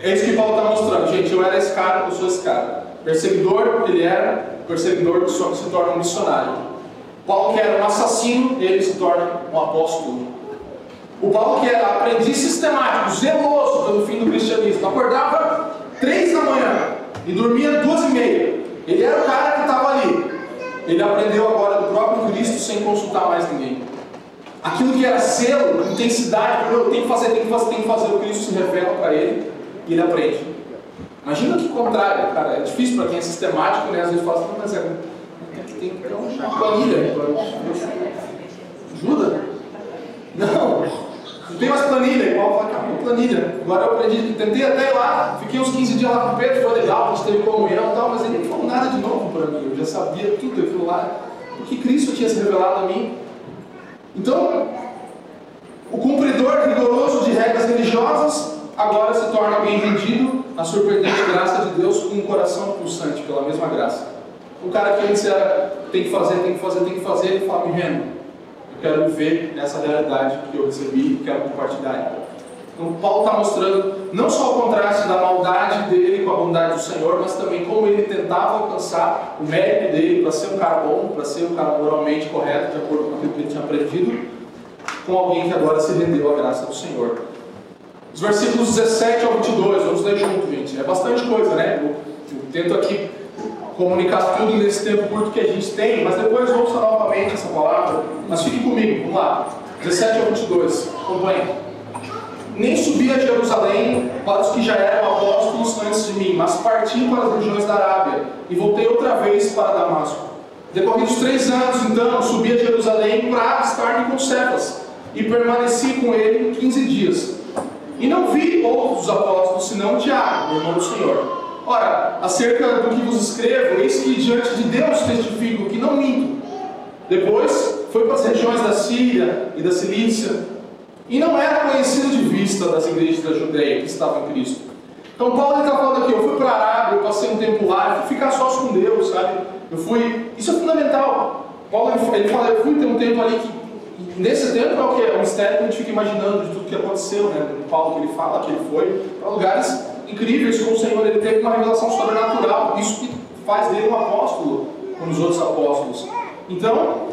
é isso que Paulo está mostrando. Gente, eu era esse cara, eu sou esse cara. Perseguidor, ele era perseguidor que se torna um missionário. Paulo que era um assassino, ele se torna um apóstolo. O Paulo que era aprendiz sistemático, zeloso pelo fim do cristianismo, acordava três da manhã e dormia duas e meia. Ele era o cara que estava ali. Ele aprendeu agora do próprio Cristo sem consultar mais ninguém. Aquilo que era selo, intensidade, eu tenho que fazer, tenho que fazer, tenho que fazer, o Cristo se revela para ele e ele aprende. Imagina que contrário, cara, é difícil para quem é sistemático, né? Às vezes fala assim, mas é, tem que ter uma planilha. Ajuda? Não tem mais planilha, igual fala, cara, planilha. Agora eu aprendi, tentei até ir lá, fiquei uns 15 dias lá com o Pedro, foi legal, a gente teve comunhão e tal, mas ele não falou nada de novo para mim. Eu já sabia tudo aquilo lá, porque Cristo tinha se revelado a mim. Então, o cumpridor rigoroso de regras religiosas agora se torna alguém rendido à surpreendente graça de Deus com um coração pulsante pela mesma graça. O cara que antes era tem que fazer, tem que fazer, tem que fazer, ele fala, me rendo. Quero viver nessa realidade que eu recebi e quero compartilhar. Então, Paulo está mostrando não só o contraste da maldade dele com a bondade do Senhor, mas também como ele tentava alcançar o mérito dele para ser um cara bom, para ser um cara moralmente correto, de acordo com aquilo que ele tinha aprendido, com alguém que agora se rendeu à graça do Senhor. Os versículos 17 ao 22, vamos ler junto, gente. É bastante coisa, né? Eu, eu tento aqui comunicar tudo nesse tempo curto que a gente tem, mas depois ouça novamente essa palavra. Mas fique comigo, vamos lá. 17 ao 22, acompanhe nem subi a Jerusalém para os que já eram apóstolos antes de mim, mas parti para as regiões da Arábia e voltei outra vez para Damasco. Decorridos três anos, então, subi a Jerusalém para estar com Cefas e permaneci com ele quinze dias. E não vi outros apóstolos senão Tiago, irmão do Senhor. Ora, acerca do que vos escrevo, eis que diante de Deus testifico que não minto. Depois foi para as regiões da Síria e da Cilícia e não era conhecido de vista das igrejas da Judéia que estavam em Cristo. Então Paulo está falando aqui, eu fui para a Arábia, eu passei um tempo lá, eu fui ficar sós com Deus, sabe? Eu fui. Isso é fundamental. Paulo ele fala, eu fui ter um tempo ali que. Nesse tempo é o que? É um mistério que a gente fica imaginando de tudo que aconteceu, né? O Paulo que ele fala que ele foi para lugares incríveis com o Senhor, ele teve uma revelação sobrenatural. Isso que faz dele um apóstolo, como os outros apóstolos. Então,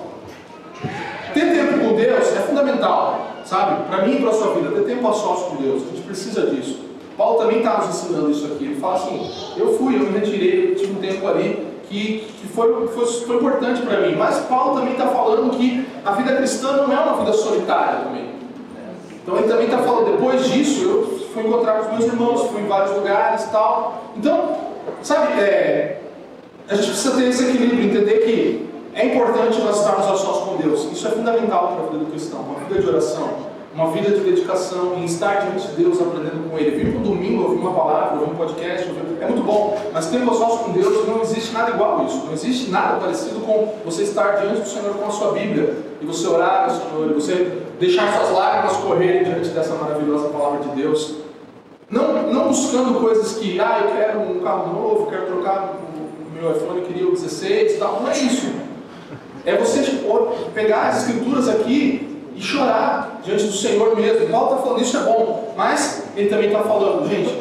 ter tempo com Deus é fundamental. Sabe? Para mim e para a sua vida, ter tempo a sós com Deus, a gente precisa disso. Paulo também está nos ensinando isso aqui. Ele fala assim: eu fui, eu me retirei, tive um tempo ali que, que foi, foi, foi importante para mim. Mas Paulo também está falando que a vida cristã não é uma vida solitária também. Então ele também está falando, depois disso, eu fui encontrar com os meus irmãos, fui em vários lugares e tal. Então, sabe, é, a gente precisa ter esse equilíbrio, entender que é importante nós estarmos a sós com Deus. Isso é fundamental para a vida do cristão. Uma vida de oração, uma vida de dedicação, em estar diante de Deus, aprendendo com Ele. Vir para o domingo, ouvir uma palavra, ouvir um podcast, ouvir... é muito bom. Mas tempo a sós com Deus não existe nada igual a isso. Não existe nada parecido com você estar diante do Senhor com a sua Bíblia. E você orar ao Senhor, e você deixar suas lágrimas correrem diante dessa maravilhosa palavra de Deus. Não, não buscando coisas que, ah, eu quero um carro novo, quero trocar o meu iPhone, eu queria o 16 e tal. Não é isso. É você pegar as escrituras aqui e chorar diante do Senhor mesmo. Paulo está falando isso é bom, mas ele também está falando, gente,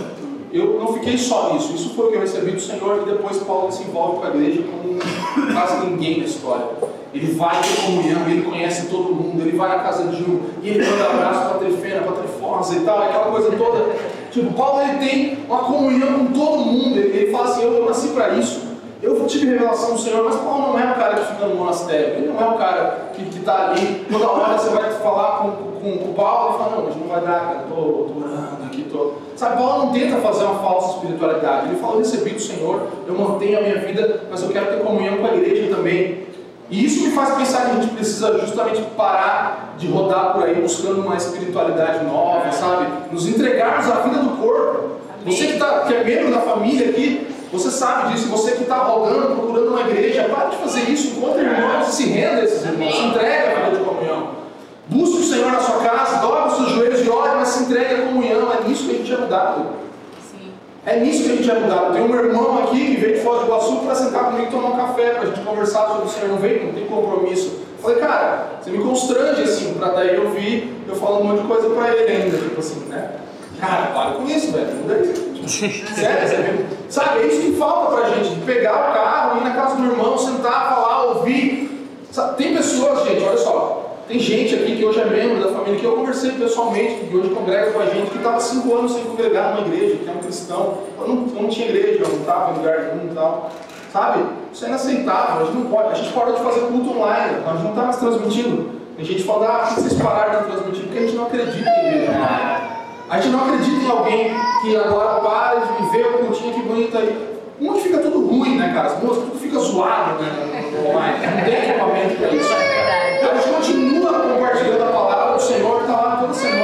eu não fiquei só nisso. Isso foi o que eu recebi do Senhor e depois Paulo se envolve com a igreja como quase ninguém na história. Ele vai ter comunhão, ele conhece todo mundo, ele vai na casa de um e ele manda abraço para a Trifena, para a Trifosa e tal, aquela coisa toda. Tipo, Paulo ele tem uma comunhão com todo mundo. Ele, ele fala assim: Eu, eu nasci para isso. Eu tive revelação do Senhor, mas Paulo não é um cara que fica no monastério. Ele não é um cara que está ali, toda hora você vai falar com, com, com Paulo e fala, não, mas não vai dar, cara, estou orando aqui, estou. Sabe, Paulo não tenta fazer uma falsa espiritualidade. Ele fala, eu recebi do Senhor, eu mantenho a minha vida, mas eu quero ter comunhão com a igreja também. E isso me faz pensar que a gente precisa justamente parar de rodar por aí buscando uma espiritualidade nova, sabe? Nos entregarmos à vida do corpo. Você que, tá, que é membro da família aqui, você sabe disso, você que está rogando, procurando uma igreja, para de fazer isso, encontre irmãos se renda a esses irmãos, se entrega a vida de comunhão. Busque o Senhor na sua casa, dobre os seus joelhos e ore, mas se entregue à comunhão. É nisso que a gente é mudado. É nisso que a gente é mudado. Tem um irmão aqui que veio de Foz do Iguaçu para sentar comigo e tomar um café, para a gente conversar sobre o Senhor. Não veio, não tem compromisso. Falei, cara, você me constrange assim, para daí eu vir eu falando um monte de coisa para ele ainda, tipo assim, né? Cara, para com isso, velho. Muda isso. Sério, sério. Sabe, é isso que falta pra gente, de pegar o carro, ir na casa do irmão, sentar, falar, ouvir. Sabe, tem pessoas, gente, olha só, tem gente aqui que hoje é membro da família, que eu conversei pessoalmente, que hoje congrega com a gente, que estava cinco anos sem congregar numa igreja, que é um cristão, eu não, não tinha igreja, eu não estava em lugar nenhum e tal. Sabe? Isso é inaceitável, a gente não pode, a gente parou de fazer culto online, a gente não está mais transmitindo. Tem gente que fala, ah, vocês pararam de transmitir? Porque a gente não acredita em igreja online. A gente não acredita em alguém que agora para de viver o cultinho que bonito aí. Onde fica tudo ruim, né, cara? As músicas, tudo fica zoado né, no online. Não tem equipamento para isso. A gente continua compartilhando a palavra do Senhor, está lá toda semana,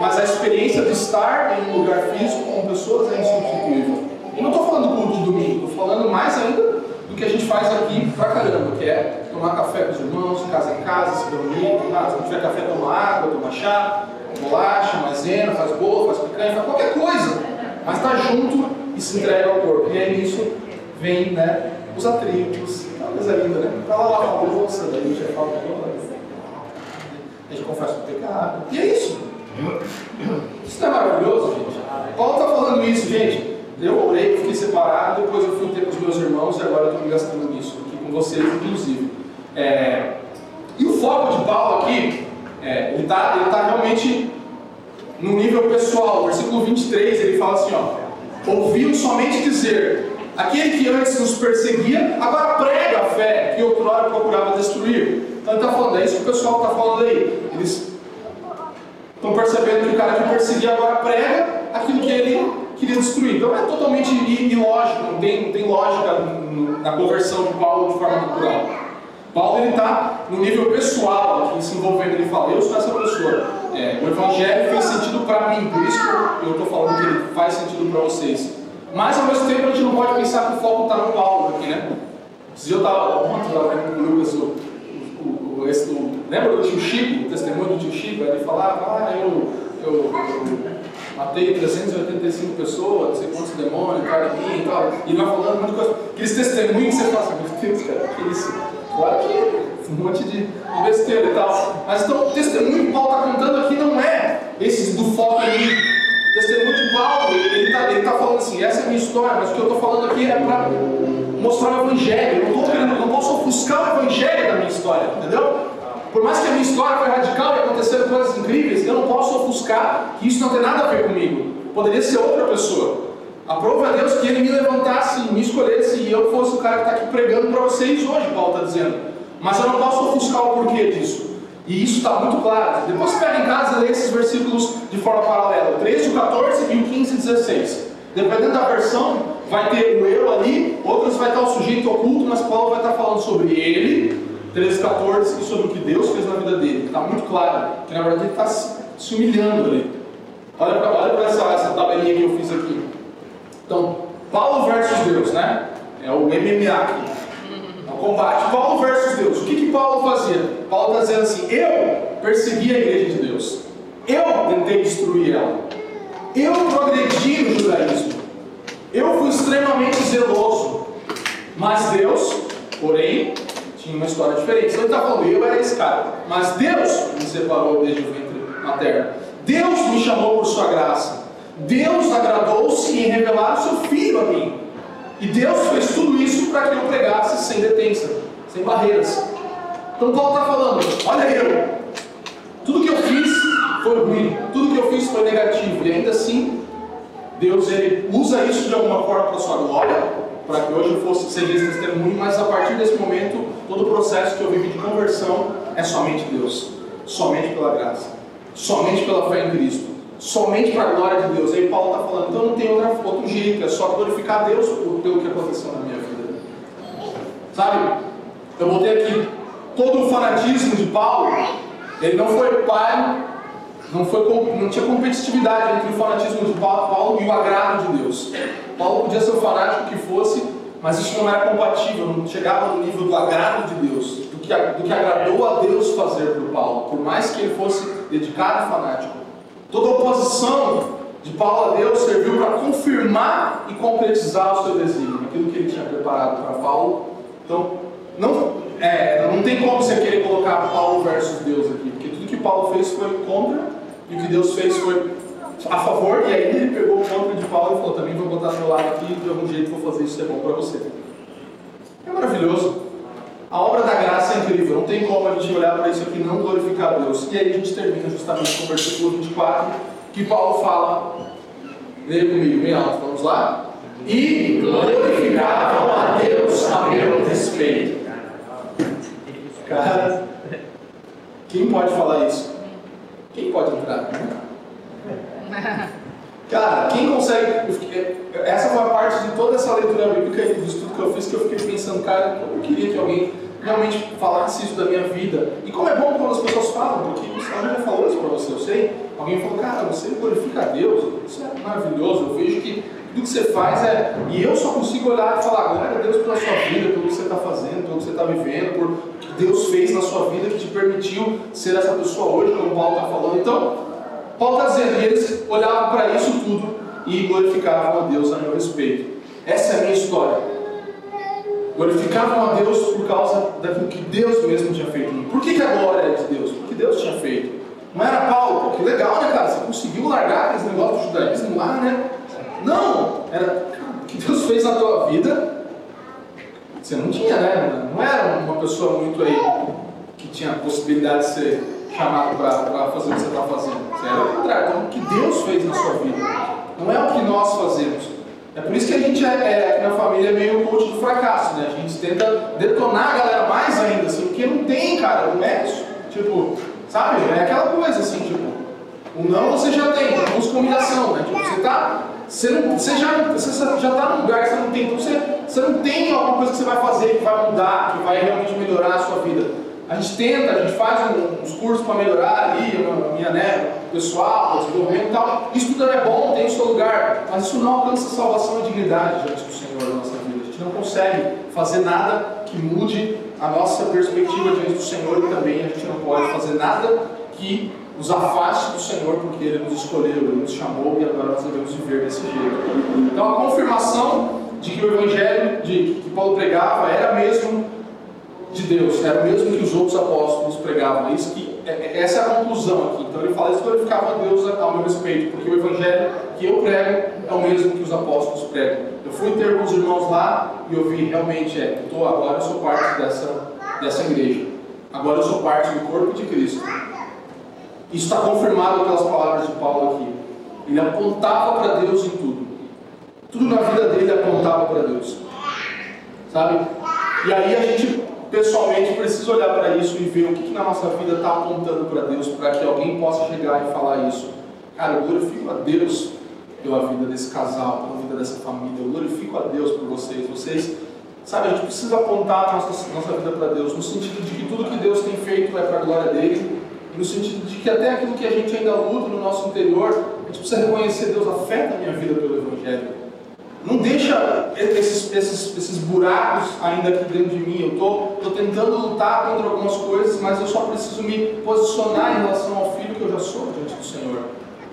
Mas a experiência de estar em um lugar físico com pessoas é insubstituível. E não estou falando culto de domingo, estou falando mais ainda do que a gente faz aqui pra caramba, que é tomar café com os irmãos, casa em casa, se reunir, tomar, se não tiver café, tomar água, tomar chá, bolacha, maisena, faz bolo, faz picanha, faz qualquer coisa. Mas está junto e se entrega ao corpo. E aí nisso vem né, os atritos, uma coisa linda, né? Para lá a louça, daí já fala, a gente confessa o pecado. E é isso. Isso não é maravilhoso, gente? Paulo está falando isso, gente. Eu orei, fiquei separado, depois eu fui ter com os meus irmãos e agora eu estou me gastando nisso, aqui com vocês, inclusive. É... E o foco de Paulo aqui, é, ele está ele tá realmente no nível pessoal. Versículo 23, ele fala assim: ó, ouviu somente dizer Aquele que antes nos perseguia, agora prega a fé que outrora procurava destruir. Então ele está falando, é isso que o pessoal está falando aí. Eles estão percebendo que o cara que perseguia agora prega aquilo que ele queria destruir. Então é totalmente ilógico, não tem, não tem lógica na conversão de Paulo de forma natural. Paulo está no nível pessoal aqui se envolvendo, ele fala, eu sou essa pessoa. É, o evangelho fez sentido para mim, por isso que eu estou falando que ele faz sentido para vocês. Mas ao mesmo tempo a gente não pode pensar que o foco está no Paulo aqui, né? Se eu estava ontem lá vendo com o Lucas o, o, o, lembra do tio Chico, o testemunho do tio Chico? Ele falava, ah, eu, eu, eu matei 385 pessoas, não sei quantos demônios, cara de e tal. E vai falando muita coisa. Aqueles testemunhos que você fala meu Deus, cara, que isso? Claro que um monte de besteira e tal. Mas então o testemunho que Paulo está contando aqui não é esse do foco ali testemunho de Paulo, ele está tá falando assim, essa é a minha história, mas o que eu estou falando aqui é para mostrar o Evangelho. Eu não, posso ofuscar o Evangelho da minha história, entendeu? Por mais que a minha história foi radical e aconteceram coisas incríveis, eu não posso ofuscar que isso não tem nada a ver comigo. Poderia ser outra pessoa. A prova é Deus que Ele me levantasse, me escolhesse e eu fosse o cara que está aqui pregando para vocês hoje, Paulo está dizendo. Mas eu não posso ofuscar o porquê disso. E isso está muito claro. Depois pega em casa e lê esses versículos de forma paralela. 13, o 14 e o 15 e 16. Dependendo da versão, vai ter o eu ali, outras vai estar o sujeito oculto, mas Paulo vai estar falando sobre ele, 13, 14, e sobre o que Deus fez na vida dele. Está muito claro que na verdade ele está se humilhando ali. Olha para olha essa, essa tabelinha que eu fiz aqui. Então, Paulo versus Deus, né? É o MMA aqui combate. Paulo versus Deus. O que, que Paulo fazia? Paulo está dizendo assim: eu persegui a igreja de Deus. Eu tentei destruir ela. Eu progredi no judaísmo. Eu fui extremamente zeloso. Mas Deus, porém, tinha uma história diferente. Então ele está falando, eu era esse cara. Mas Deus me separou desde o ventre materno. Deus me chamou por sua graça. Deus agradou-se em revelar o seu filho a mim. E Deus fez tudo isso para que eu pregasse sem detença, sem barreiras. Então Paulo está falando: olha eu, tudo que eu fiz foi ruim, tudo que eu fiz foi negativo, e ainda assim, Deus ele usa isso de alguma forma para sua glória, para que hoje eu fosse ser testemunho, mas a partir desse momento, todo o processo que eu vivi de conversão é somente Deus, somente pela graça, somente pela fé em Cristo somente para a glória de Deus. Aí Paulo está falando, então não tem outra, outro jeito, é só glorificar Deus pelo que aconteceu na minha vida. Sabe? Eu botei aqui todo o fanatismo de Paulo, ele não foi pai, não, foi, não tinha competitividade entre o fanatismo de Paulo e o agrado de Deus. Paulo podia ser o fanático que fosse, mas isso não era compatível, não chegava no nível do agrado de Deus, do que, do que agradou a Deus fazer por Paulo, por mais que ele fosse dedicado e fanático. Toda oposição de Paulo a Deus serviu para confirmar e concretizar o seu desígnio, aquilo que ele tinha preparado para Paulo. Então, não, é, não tem como você querer colocar Paulo versus Deus aqui, porque tudo que Paulo fez foi contra e o que Deus fez foi a favor, e aí ele pegou o contra de Paulo e falou: também vou botar meu lado aqui, de algum jeito vou fazer isso ser bom para você. É maravilhoso. A obra da graça é incrível, não tem como a gente olhar para isso aqui e não glorificar Deus. E aí a gente termina justamente com o versículo 24, que Paulo fala, leia comigo bem alto, vamos lá? E glorificavam a Deus a meu respeito. Cara, quem pode falar isso? Quem pode entrar? Cara, quem consegue. Essa foi a parte de toda essa leitura bíblica e do estudo que eu fiz que eu fiquei pensando, cara, eu queria que alguém realmente falasse isso da minha vida. E como é bom quando as pessoas falam, porque alguém já falou isso para você, eu sei. Alguém falou, cara, você glorifica a Deus, isso é maravilhoso. Eu vejo que tudo que você faz é. E eu só consigo olhar e falar, glória a Deus pela sua vida, pelo que você está fazendo, pelo que você está vivendo, por que Deus fez na sua vida que te permitiu ser essa pessoa hoje, como o Paulo está falando. Então, Paulo está dizendo, e eles olhavam para isso tudo e glorificavam a Deus a meu respeito. Essa é a minha história. Glorificavam a Deus por causa daquilo que Deus mesmo tinha feito. Por que, que a glória é de Deus? Porque Deus tinha feito. Não era Paulo, que legal, né, cara? Você conseguiu largar esse negócio do judaísmo lá, né? Não! Era o que Deus fez na tua vida. Você não tinha, né? Não era uma pessoa muito aí que tinha possibilidade de ser chamado para fazer o que você está fazendo. Você o contrário. Então, o que Deus fez na sua vida. Não é o que nós fazemos. É por isso que a gente é, é aqui na família é meio coach do fracasso, né? A gente tenta detonar a galera mais ainda, assim, porque não tem, cara, não é. Tipo, sabe? É aquela coisa assim, tipo, o não você já tem, busca humilhação, né? Tipo, você tá. Você, não, você já você já está num lugar que você não tem, então você, você não tem alguma coisa que você vai fazer que vai mudar, que vai realmente melhorar a sua vida. A gente tenta, a gente faz uns cursos para melhorar ali, a minha né, pessoal, desenvolvimento e tal. Isso tudo é bom, tem o seu lugar, mas isso não alcança salvação e dignidade diante do Senhor na nossa vida. A gente não consegue fazer nada que mude a nossa perspectiva diante do Senhor e também a gente não pode fazer nada que nos afaste do Senhor, porque Ele nos escolheu, Ele nos chamou e agora nós devemos viver desse jeito. Então a confirmação de que o Evangelho de, que Paulo pregava era mesmo de Deus, era o mesmo que os outros apóstolos pregavam. É isso que, é, é, essa é a conclusão aqui. Então ele fala isso glorificava a Deus ao meu respeito, porque o evangelho que eu prego é o mesmo que os apóstolos pregam. Eu fui ter com os irmãos lá e eu vi realmente, é, tô, agora eu sou parte dessa, dessa igreja. Agora eu sou parte do corpo de Cristo. Isso está confirmado pelas palavras de Paulo aqui. Ele apontava para Deus em tudo. Tudo na vida dele apontava para Deus. Sabe? E aí a gente pessoalmente precisa olhar para isso e ver o que, que na nossa vida está apontando para Deus, para que alguém possa chegar e falar isso. Cara, eu glorifico a Deus pela vida desse casal, pela vida dessa família, eu glorifico a Deus por vocês. Vocês, sabe, a gente precisa apontar a nossa, nossa vida para Deus, no sentido de que tudo que Deus tem feito é para a glória dele, no sentido de que até aquilo que a gente ainda luta no nosso interior, a gente precisa reconhecer Deus afeta a minha vida pelo Evangelho. Não deixa esses, esses, esses buracos ainda aqui dentro de mim. Eu estou tô, tô tentando lutar contra algumas coisas, mas eu só preciso me posicionar em relação ao filho que eu já sou diante do Senhor.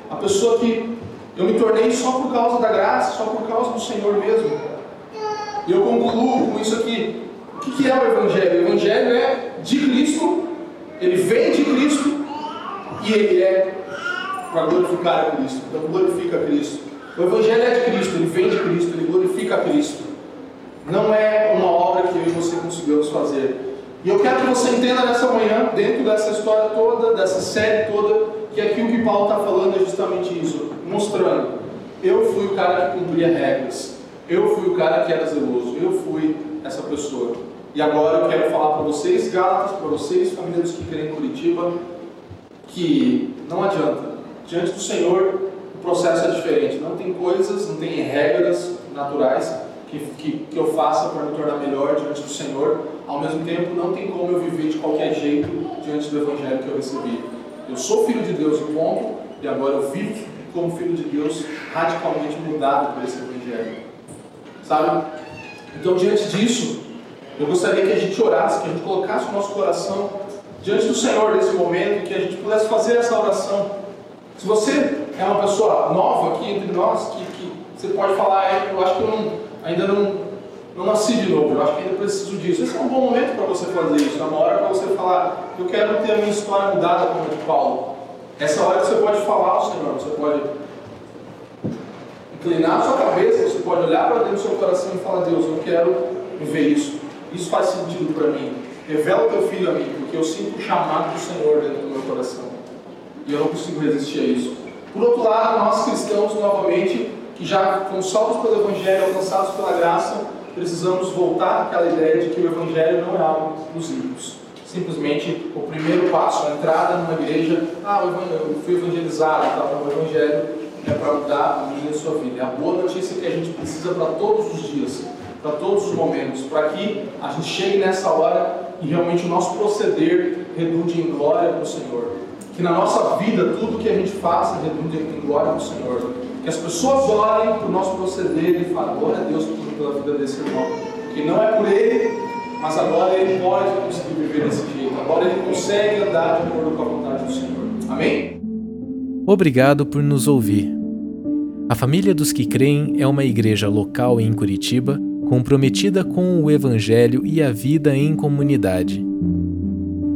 A pessoa que eu me tornei só por causa da graça, só por causa do Senhor mesmo. E eu concluo com isso aqui. O que, que é o Evangelho? O Evangelho é de Cristo, ele vem de Cristo e ele é para glorificar a Cristo. Então glorifica a Cristo. O Evangelho é de Cristo, ele vem de Cristo, ele glorifica a Cristo. Não é uma obra que eu e você conseguimos fazer. E eu quero que você entenda nessa manhã, dentro dessa história toda, dessa série toda, que aqui o que Paulo está falando é justamente isso, mostrando. Eu fui o cara que cumpria regras. Eu fui o cara que era zeloso. Eu fui essa pessoa. E agora eu quero falar para vocês, Gálatas, para vocês, família dos que querem Curitiba, que não adianta. Diante do Senhor, o processo é diferente. Não tem coisas, não tem regras naturais que, que, que eu faça para me tornar melhor diante do Senhor. Ao mesmo tempo, não tem como eu viver de qualquer jeito diante do Evangelho que eu recebi. Eu sou filho de Deus e ponto, e agora eu vivo como filho de Deus, radicalmente mudado por esse Evangelho. Sabe? Então, diante disso, eu gostaria que a gente orasse, que a gente colocasse o nosso coração diante do Senhor nesse momento, que a gente pudesse fazer essa oração. Se você é uma pessoa nova aqui entre nós, que, que você pode falar, é, eu acho que eu não, ainda não, não nasci de novo, eu acho que ainda preciso disso. Esse é um bom momento para você fazer isso, é uma hora para você falar, eu quero ter a minha história mudada como de Paulo. Essa hora você pode falar ao Senhor, você pode inclinar a sua cabeça, você pode olhar para dentro do seu coração e falar, Deus, eu quero viver isso. Isso faz sentido para mim. Revela o teu filho a mim, porque eu sinto o chamado do Senhor dentro do meu coração. E eu não consigo resistir a isso. Por outro lado, nós cristãos, novamente, que já fomos salvos pelo Evangelho, alcançados pela graça, precisamos voltar àquela ideia de que o Evangelho não é algo dos livros. Simplesmente o primeiro passo, a entrada numa igreja, ah, eu fui evangelizado, tá, o Evangelho é para mudar a minha e sua vida. É a boa notícia que a gente precisa para todos os dias, para todos os momentos, para que a gente chegue nessa hora e realmente o nosso proceder redunde em glória para o Senhor. Que na nossa vida tudo que a gente faça redunde em glória para o Senhor. Que as pessoas olhem para o nosso proceder e falem, glória a Deus pela vida desse irmão. Que não é por ele, mas agora ele pode conseguir viver desse jeito. Agora ele consegue andar de acordo com a vontade do Senhor. Amém? Obrigado por nos ouvir. A Família dos que Creem é uma igreja local em Curitiba comprometida com o Evangelho e a vida em comunidade.